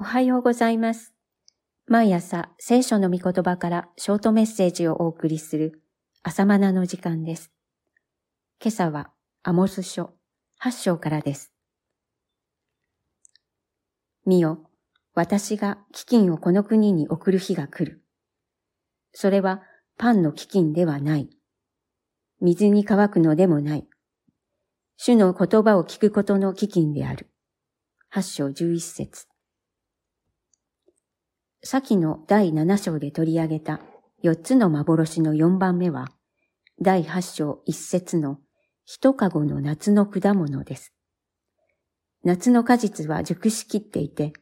おはようございます。毎朝聖書の御言葉からショートメッセージをお送りする朝マナの時間です。今朝はアモス書8章からです。見よ、私が飢饉をこの国に送る日が来る。それはパンの飢饉ではない。水に乾くのでもない。主の言葉を聞くことの飢饉である。8章11節先の第7章で取り上げた4つの幻の4番目は、第8章1節の一籠の夏の果物です。夏の果実は熟しきっていて、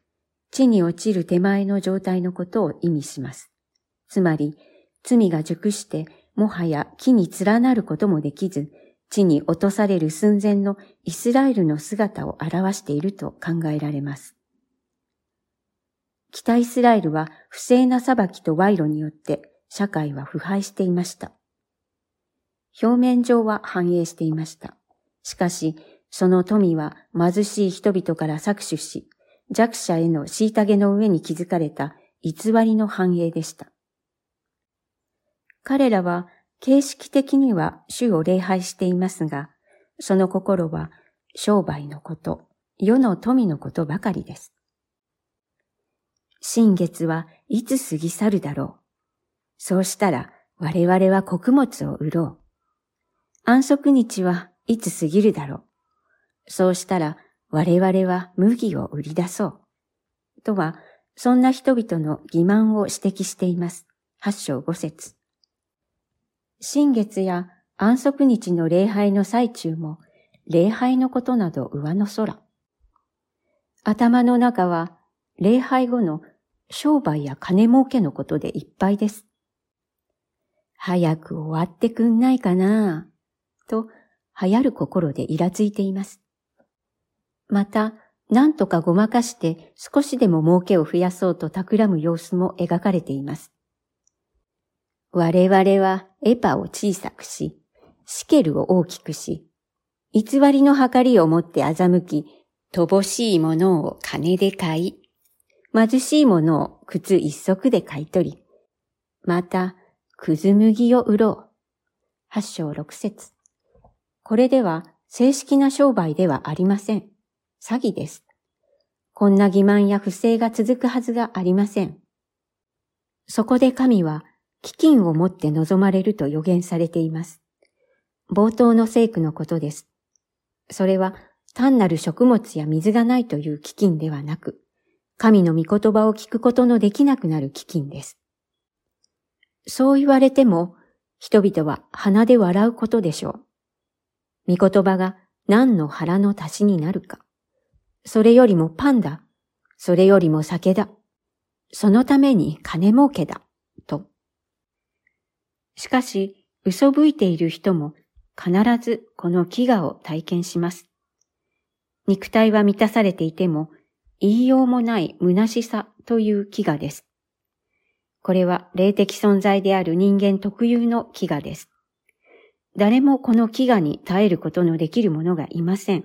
地に落ちる手前の状態のことを意味します。つまり、罪が熟して、もはや木に連なることもできず、地に落とされる寸前のイスラエルの姿を表していると考えられます。北イスラエルは不正な裁きと賄賂によって社会は腐敗していました。表面上は繁栄していました。しかし、その富は貧しい人々から搾取し、弱者への虐げの上に築かれた偽りの繁栄でした。彼らは形式的には主を礼拝していますが、その心は商売のこと、世の富のことばかりです。新月はいつ過ぎ去るだろう。そうしたら我々は穀物を売ろう。安息日はいつ過ぎるだろう。そうしたら我々は麦を売り出そう。とは、そんな人々の欺瞞を指摘しています。八章五節。新月や安息日の礼拝の最中も、礼拝のことなど上の空。頭の中は、礼拝後の商売や金儲けのことでいっぱいです。早く終わってくんないかなと、流行る心でイラついています。また、何とかごまかして少しでも儲けを増やそうと企む様子も描かれています。我々はエパを小さくし、シケルを大きくし、偽りの計りをもって欺き、乏しいものを金で買い、貧しいものを靴一足で買い取り、また、くず麦を売ろう。八章六節。これでは正式な商売ではありません。詐欺です。こんな欺瞞や不正が続くはずがありません。そこで神は、飢饉をもって望まれると予言されています。冒頭の聖句のことです。それは単なる食物や水がないという飢饉ではなく、神の御言葉を聞くことのできなくなる飢饉です。そう言われても、人々は鼻で笑うことでしょう。御言葉が何の腹の足しになるか。それよりもパンだ。それよりも酒だ。そのために金儲けだ。と。しかし、嘘吹いている人も必ずこの飢餓を体験します。肉体は満たされていても言いようもない虚しさという飢餓です。これは霊的存在である人間特有の飢餓です。誰もこの飢餓に耐えることのできる者がいません。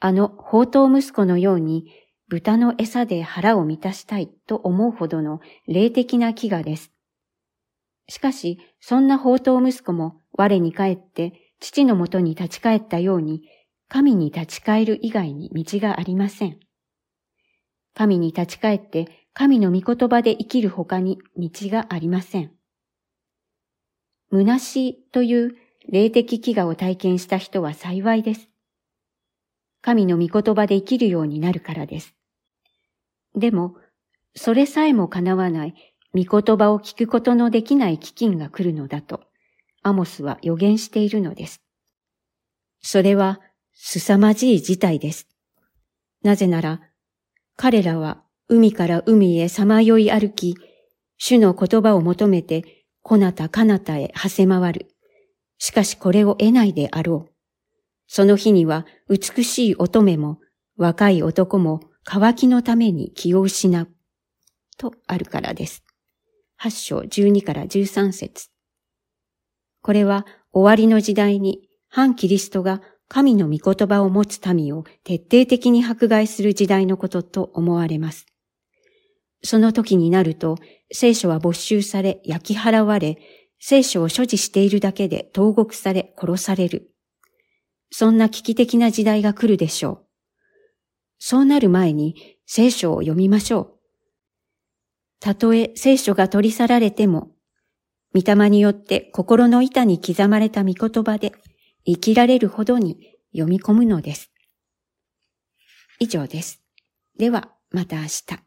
あの宝刀息子のように豚の餌で腹を満たしたいと思うほどの霊的な飢餓です。しかし、そんな宝刀息子も我に帰って父のもとに立ち返ったように、神に立ち返る以外に道がありません。神に立ち返って神の御言葉で生きる他に道がありません。虚しいという霊的飢餓を体験した人は幸いです。神の御言葉で生きるようになるからです。でも、それさえも叶わない御言葉を聞くことのできない飢饉が来るのだと、アモスは予言しているのです。それは凄まじい事態です。なぜなら、彼らは海から海へさまよい歩き、主の言葉を求めて、こなたかなたへ馳せ回る。しかしこれを得ないであろう。その日には美しい乙女も若い男も乾きのために気を失う。とあるからです。八章十二から十三節これは終わりの時代に反キリストが神の御言葉を持つ民を徹底的に迫害する時代のことと思われます。その時になると、聖書は没収され、焼き払われ、聖書を所持しているだけで投獄され、殺される。そんな危機的な時代が来るでしょう。そうなる前に聖書を読みましょう。たとえ聖書が取り去られても、御霊によって心の板に刻まれた御言葉で生きられるほどに読み込むのです。以上です。では、また明日。